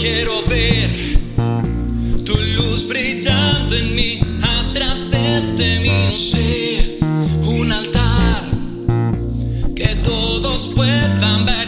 quiero ver tu luz brillando en mí, a través de mí un ser, un altar, que todos puedan ver.